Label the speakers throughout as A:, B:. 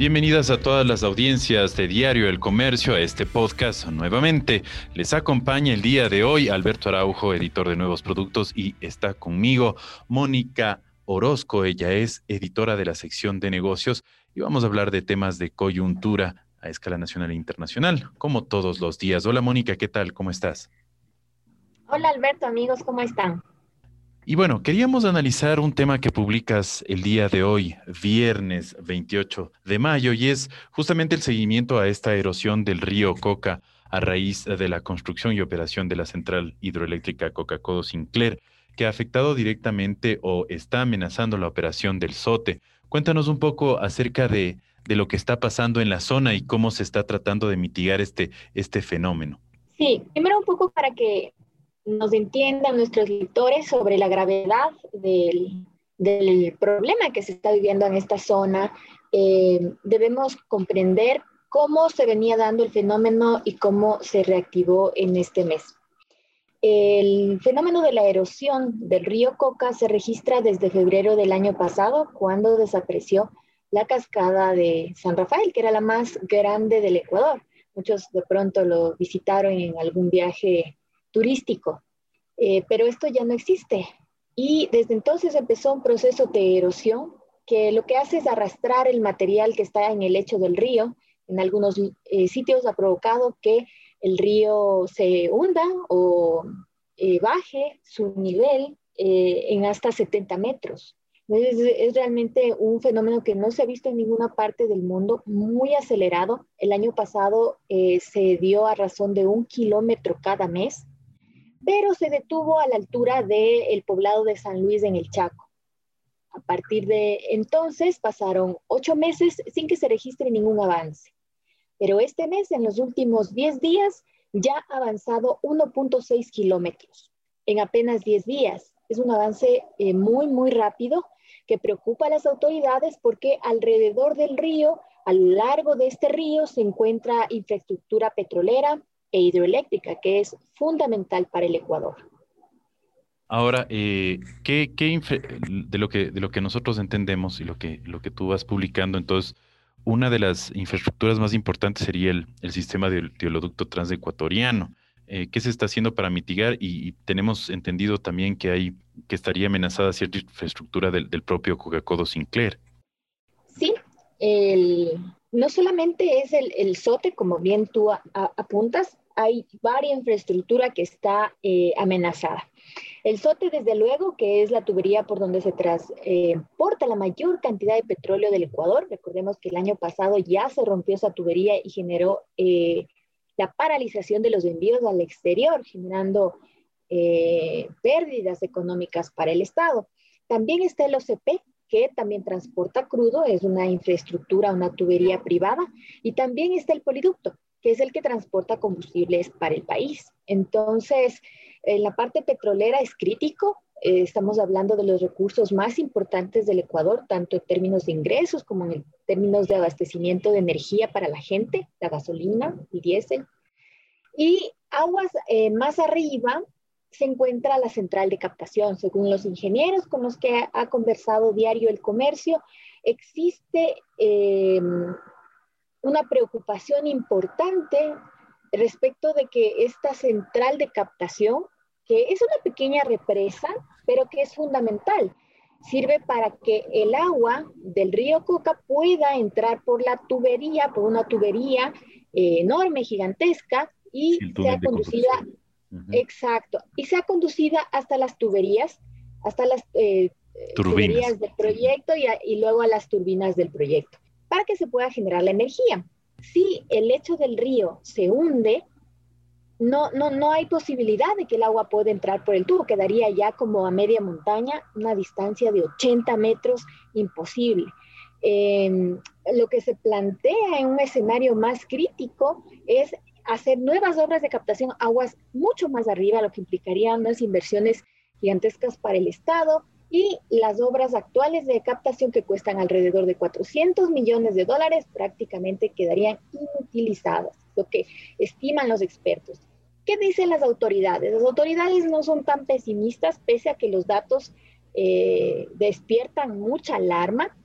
A: Bienvenidas a todas las audiencias de Diario El Comercio a este podcast nuevamente. Les acompaña el día de hoy Alberto Araujo, editor de Nuevos Productos, y está conmigo Mónica Orozco. Ella es editora de la sección de negocios y vamos a hablar de temas de coyuntura a escala nacional e internacional, como todos los días. Hola Mónica, ¿qué tal? ¿Cómo estás?
B: Hola Alberto, amigos, ¿cómo están?
A: Y bueno, queríamos analizar un tema que publicas el día de hoy, viernes 28 de mayo, y es justamente el seguimiento a esta erosión del río Coca a raíz de la construcción y operación de la central hidroeléctrica Coca-Codo Sinclair, que ha afectado directamente o está amenazando la operación del SOTE. Cuéntanos un poco acerca de, de lo que está pasando en la zona y cómo se está tratando de mitigar este, este fenómeno.
B: Sí, primero un poco para que nos entiendan nuestros lectores sobre la gravedad del, del problema que se está viviendo en esta zona, eh, debemos comprender cómo se venía dando el fenómeno y cómo se reactivó en este mes. El fenómeno de la erosión del río Coca se registra desde febrero del año pasado, cuando desapareció la cascada de San Rafael, que era la más grande del Ecuador. Muchos de pronto lo visitaron en algún viaje turístico, eh, pero esto ya no existe. Y desde entonces empezó un proceso de erosión que lo que hace es arrastrar el material que está en el lecho del río. En algunos eh, sitios ha provocado que el río se hunda o eh, baje su nivel en hasta 70 metros. Es, es, realmente un fenómeno que no se ha visto en ninguna parte del mundo, muy acelerado. El año pasado se dio a razón de un kilómetro cada mes pero se detuvo a la altura del poblado de San Luis en el Chaco. A partir de entonces pasaron ocho meses sin que se registre ningún avance. Pero este mes, en los últimos 10 días, ya ha avanzado 1.6 kilómetros en apenas 10 días. Es un avance eh, muy, muy rápido que preocupa a las autoridades porque alrededor del río, a lo largo de este río, se encuentra infraestructura petrolera, e hidroeléctrica, que es fundamental para el Ecuador.
A: Ahora, eh, ¿qué, de, lo que, de lo que nosotros entendemos y lo que, lo que tú vas publicando, entonces, una de las infraestructuras más importantes sería el, el sistema del oleoducto transecuatoriano. Eh, ¿Qué se está haciendo para mitigar? Y, tenemos entendido también que hay que estaría amenazada cierta infraestructura del, del propio Coca-Cola Sinclair.
B: Sí, el, no solamente es el, el, SOTE, como bien tú apuntas, hay varias infraestructura que está eh, amenazada. El SOTE, desde luego, que es la tubería por donde se transporta la mayor cantidad de petróleo del Ecuador. Recordemos que el año pasado ya se rompió esa tubería y generó eh, la paralización de los envíos al exterior, generando eh, pérdidas económicas para el Estado. También está el OCP, que también transporta crudo, es una infraestructura, una tubería privada, y también está el poliducto, que es el que transporta combustibles para el país. Entonces, en la parte petrolera es crítico. Eh, estamos hablando de los recursos más importantes del Ecuador, tanto en términos de ingresos como en términos de abastecimiento de energía para la gente, la gasolina, el diésel. Y aguas eh, más arriba se encuentra la central de captación. Según los ingenieros con los que ha, conversado Diario El Comercio, existe eh, una preocupación importante respecto de que esta central de captación, que es una pequeña represa, pero que es fundamental, sirve para que el agua del río Coca pueda entrar por la tubería, por una tubería eh, enorme, gigantesca, y sea conducida, exacto, y sea conducida hasta las tuberías, hasta las eh, tuberías del proyecto y luego a las turbinas del proyecto para que se pueda generar la energía. Si el lecho del río se hunde, no, no, no hay posibilidad de que el agua pueda entrar por el tubo, quedaría ya como a media montaña, una distancia de 80 metros, imposible. Em, lo que se plantea en un escenario más crítico es hacer nuevas obras de captación aguas mucho más arriba, lo que implicaría unas inversiones gigantescas para el Estado, y las obras actuales de captación que cuestan alrededor de 400 millones de dólares prácticamente quedarían inutilizadas, lo que estiman los expertos. ¿Qué dicen las autoridades? Las autoridades no son tan pesimistas pese a que los datos eh, despiertan mucha alarma.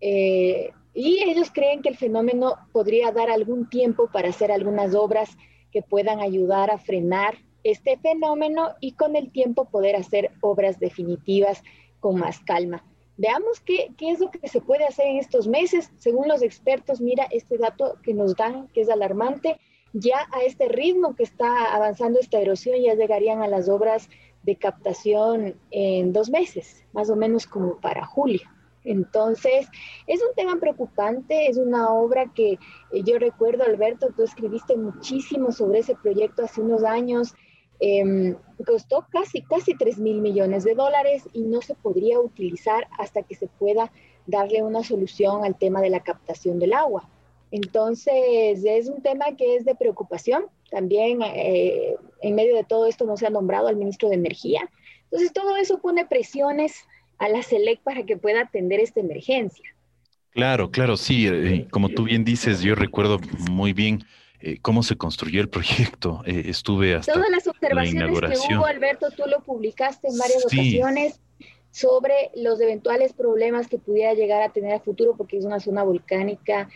B: Eh, y ellos creen que el fenómeno podría dar algún tiempo para hacer algunas obras que puedan ayudar a frenar este fenómeno y con el tiempo poder hacer obras definitivas con más calma. Veamos qué, qué, es lo que se puede hacer en estos meses. Según los expertos, mira este dato que nos dan, que es alarmante. Ya a este ritmo que está avanzando esta erosión, ya llegarían a las obras de captación en dos meses, más o menos como para julio. Entonces, es un tema preocupante, es una obra que eh, yo recuerdo, Alberto, tú escribiste muchísimo sobre ese proyecto hace unos años. Em, costó casi, casi 3 mil millones de dólares y no se podría utilizar hasta que se pueda darle una solución al tema de la captación del agua. Entonces, es un tema que es de preocupación. También eh, en medio de todo esto no se ha nombrado al ministro de Energía. Entonces, todo eso pone presiones a la SELEC para que pueda atender esta emergencia.
A: Claro, claro, sí. Eh, como tú bien dices, yo recuerdo muy bien eh, cómo se construyó el proyecto. estuve hasta
B: Todas las observaciones que hubo, Alberto, tú lo publicaste en varias ocasiones sobre los eventuales problemas que pudiera llegar a tener a futuro, porque es una zona volcánica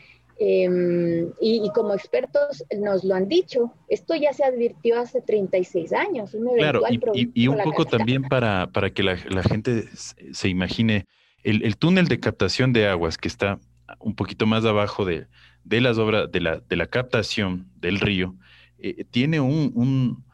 B: Em, y, como expertos nos lo han dicho, esto ya se advirtió hace 36 años.
A: claro, y, un poco también para, para que la, gente se imagine, el, túnel de captación de aguas que está un poquito más abajo de, de las obras, de la, de la captación del río, eh, tiene un,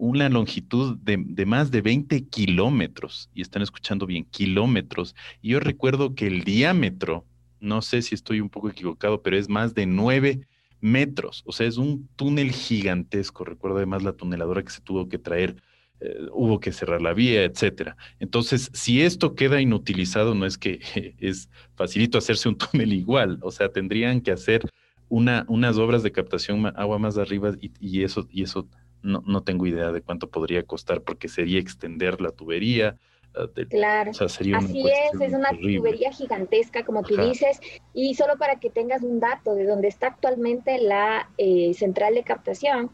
A: una longitud de, más de 20 kilómetros, y están escuchando bien, kilómetros. Y yo recuerdo que el diámetro no sé si estoy un poco equivocado, pero es más de nueve metros. O sea, es un túnel gigantesco. Recuerdo además la tuneladora que se tuvo que traer, eh, hubo que cerrar la vía, etcétera. Entonces, si esto queda inutilizado, no es que es facilito hacerse un túnel igual. O sea, tendrían que hacer una, unas obras de captación agua más arriba y, eso, y eso no, no tengo idea de cuánto podría costar porque sería extender la tubería,
B: Ah, claro, así es, es una tubería gigantesca, como tú dices, y solo para que tengas un dato de dónde está actualmente la eh, central de captación,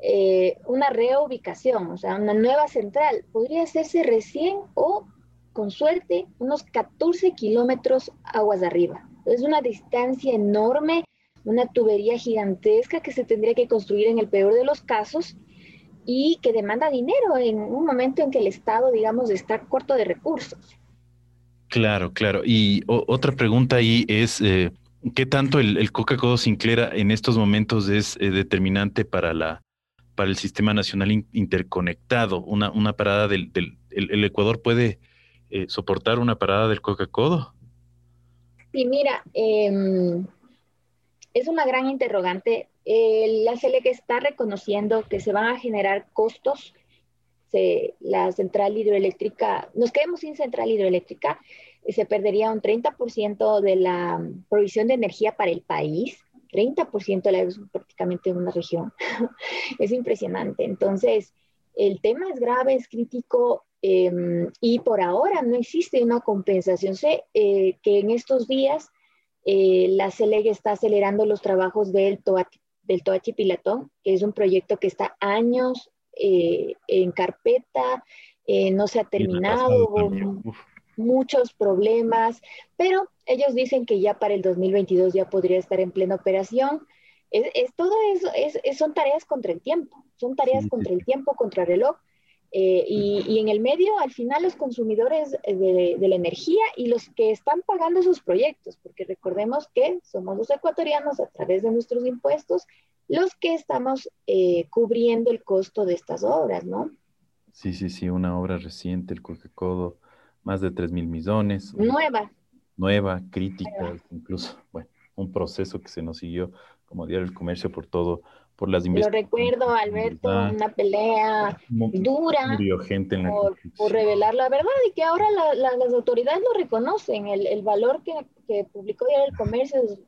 B: eh, una reubicación, o sea, una nueva central, podría hacerse recién o, con suerte, unos 14 kilómetros aguas arriba. Es una distancia enorme, una tubería gigantesca que se tendría que construir en el peor de los casos y que demanda dinero en un momento en que el Estado, digamos, está corto de recursos.
A: Claro, claro. Y otra pregunta ahí es, eh, ¿qué tanto el, Coca-Cola Sinclair en estos momentos es eh, determinante para, la, para el Sistema Nacional Interconectado? Una, una parada del, el, Ecuador puede eh, soportar una parada del Coca-Cola?
B: Sí, mira, em, es una gran interrogante la CELEC está reconociendo que se van a generar costos. la central hidroeléctrica, nos quedemos sin central hidroeléctrica, se perdería un 30% de la provisión de energía para el país. 30% de la es prácticamente una región. es impresionante. Entonces, el tema es grave, es crítico em, y por ahora no existe una compensación. Sé eh, que en estos días eh, la CELEG está acelerando los trabajos del del Toachi Pilatón, que es un proyecto que está años eh, en carpeta, eh, no se ha terminado, muchos problemas, pero ellos dicen que ya para el 2022 ya podría estar en plena operación. Es, todo eso, es, son tareas contra el tiempo, son tareas contra el tiempo, contra el reloj. Eh, y, en el medio, al final, los consumidores de, de, la energía y los que están pagando esos proyectos, porque recordemos que somos los ecuatorianos a través de nuestros impuestos los que estamos eh, cubriendo el costo de estas obras, ¿no?
A: Sí, sí, sí, una obra reciente, el Coca-Codo, más de 3 mil millones.
B: Nueva.
A: Nueva, crítica, incluso, bueno, un proceso que se nos siguió como Diario del Comercio por todo por las
B: Lo recuerdo, Alberto, una pelea dura
A: gente
B: por, revelar la verdad y que ahora las autoridades lo reconocen. El, valor que, que publicó Diario del Comercio es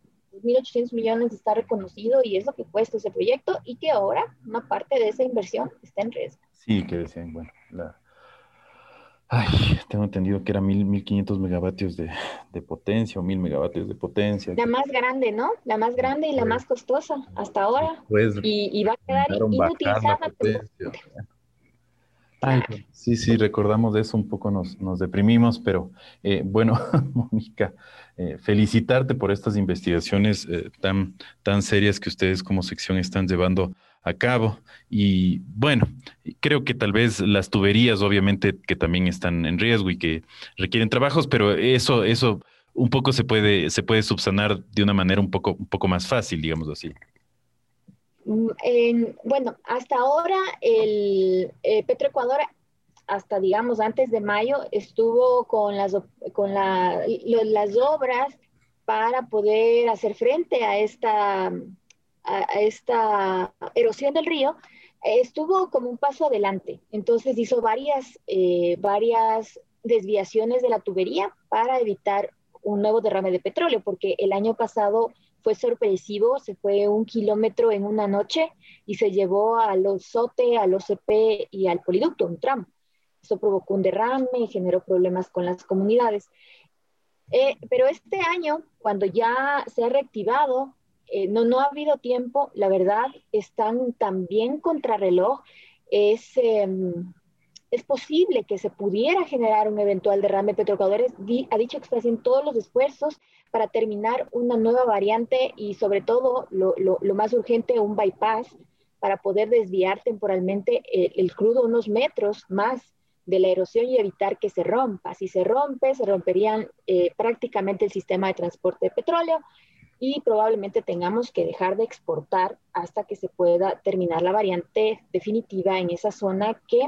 B: 1.800 millones está reconocido y es lo que cuesta ese proyecto y que ahora una parte de esa inversión está en riesgo.
A: Sí, que decían, bueno, la... Ay, tengo entendido que era 1.500 megavatios de, de, potencia o 1.000 megavatios de potencia.
B: La más grande, ¿no? La más grande y la más costosa hasta ahora. y, y, va a quedar inutilizada.
A: sí, sí, recordamos de eso, un poco nos, nos deprimimos, pero eh, bueno, Mónica, eh, felicitarte por estas investigaciones eh, tan, tan serias que ustedes como sección están llevando a cabo. Y bueno, creo que tal vez las tuberías, obviamente, que también están en riesgo y que requieren trabajos, pero eso, eso un poco se puede, se puede subsanar de una manera un poco, un poco más fácil, digamos así.
B: Mm, bueno, hasta ahora el eh, Petroecuador, hasta digamos antes de mayo, estuvo con las, con las obras para poder hacer frente a esta, a, esta erosión del río. Estuvo como un paso adelante, entonces hizo varias, eh, varias desviaciones de la tubería para evitar un nuevo derrame de petróleo, porque el año pasado fue sorpresivo, se fue un kilómetro en una noche y se llevó al OSOTE, al OCP y al poliducto, un tramo. Eso provocó un derrame y generó problemas con las comunidades. Eh, pero este año, cuando ya se ha reactivado, eh, no, no ha habido tiempo, la verdad, están también contrarreloj. Es, em, es posible que se pudiera generar un eventual derrame. Petroecuador ha dicho que está haciendo todos los esfuerzos para terminar una nueva variante y sobre todo lo, lo, más urgente, un bypass para poder desviar temporalmente el, crudo unos metros más de la erosión y evitar que se rompa. Si se rompe, se romperían eh, prácticamente el sistema de transporte de petróleo y probablemente tengamos que dejar de exportar hasta que se pueda terminar la variante definitiva en esa zona que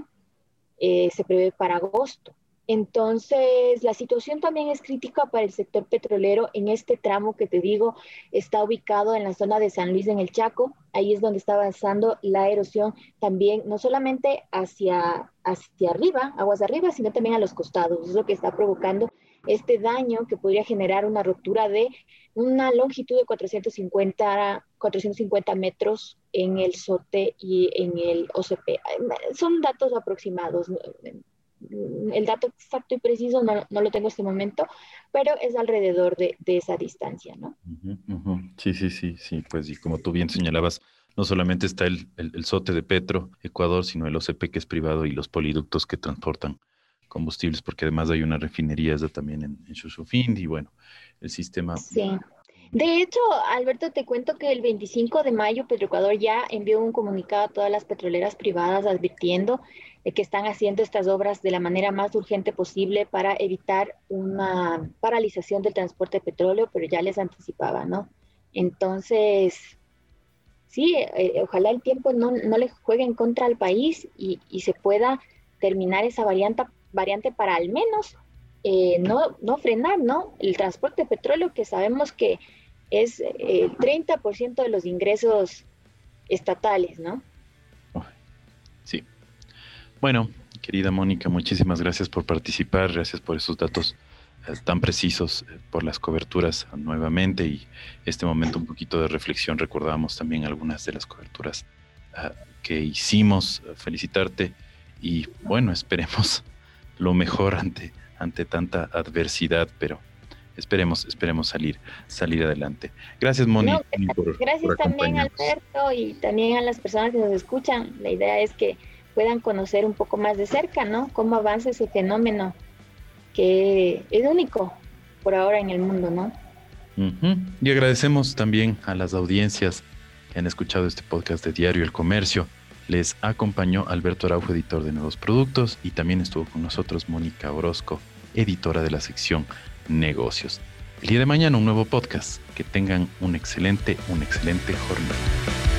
B: eh, se prevé para agosto. Entonces, la situación también es crítica para el sector petrolero en este tramo que te digo está ubicado en la zona de San Luis en el Chaco. Ahí es donde está avanzando la erosión también, no solamente hacia, hacia arriba, aguas arriba, sino también a los costados. Es lo que está provocando este daño que podría generar una ruptura de una longitud de 450, 450 metros en el SOTE y en el OCP. Son datos aproximados. El dato exacto y preciso no, no lo tengo en este momento, pero es alrededor de, de esa distancia, ¿no?
A: Sí, sí, sí, sí. Pues y como tú bien señalabas, no solamente está el, el, SOTE de Petro, Ecuador, sino el OCP que es privado y los poliductos que transportan combustibles, porque además hay una refinería esa también en, en y bueno, el sistema.
B: Sí. De hecho, Alberto, te cuento que el 25 de mayo Petroecuador ya envió un comunicado a todas las petroleras privadas advirtiendo que están haciendo estas obras de la manera más urgente posible para evitar una paralización del transporte de petróleo, pero ya les anticipaba, ¿no? Entonces, sí, eh, ojalá el tiempo no, no, le juegue en contra al país y, y se pueda terminar esa variante, variante para al menos eh, no, no frenar, ¿no? El transporte de petróleo que sabemos que es eh, el 30% de los ingresos estatales, ¿no?
A: Sí. Bueno, querida Mónica, muchísimas gracias por participar, gracias por esos datos eh, tan precisos, por las coberturas nuevamente y este momento un poquito de reflexión. Recordamos también algunas de las coberturas que hicimos. Felicitarte y bueno, esperemos lo mejor ante ante tanta adversidad, pero esperemos, esperemos salir, salir adelante. Gracias, Moni.
B: gracias también, Alberto, y también a las personas que nos escuchan. La idea es que puedan conocer un poco más de cerca, ¿no? Cómo avanza ese fenómeno que es único por ahora en el mundo, ¿no?
A: Y agradecemos también a las audiencias que han escuchado este podcast de Diario El Comercio. Les acompañó Alberto Araujo, editor de Nuevos Productos, y también estuvo con nosotros Mónica Orozco, editora de la sección Negocios. El día de mañana un nuevo podcast. Que tengan un excelente, una excelente jornada.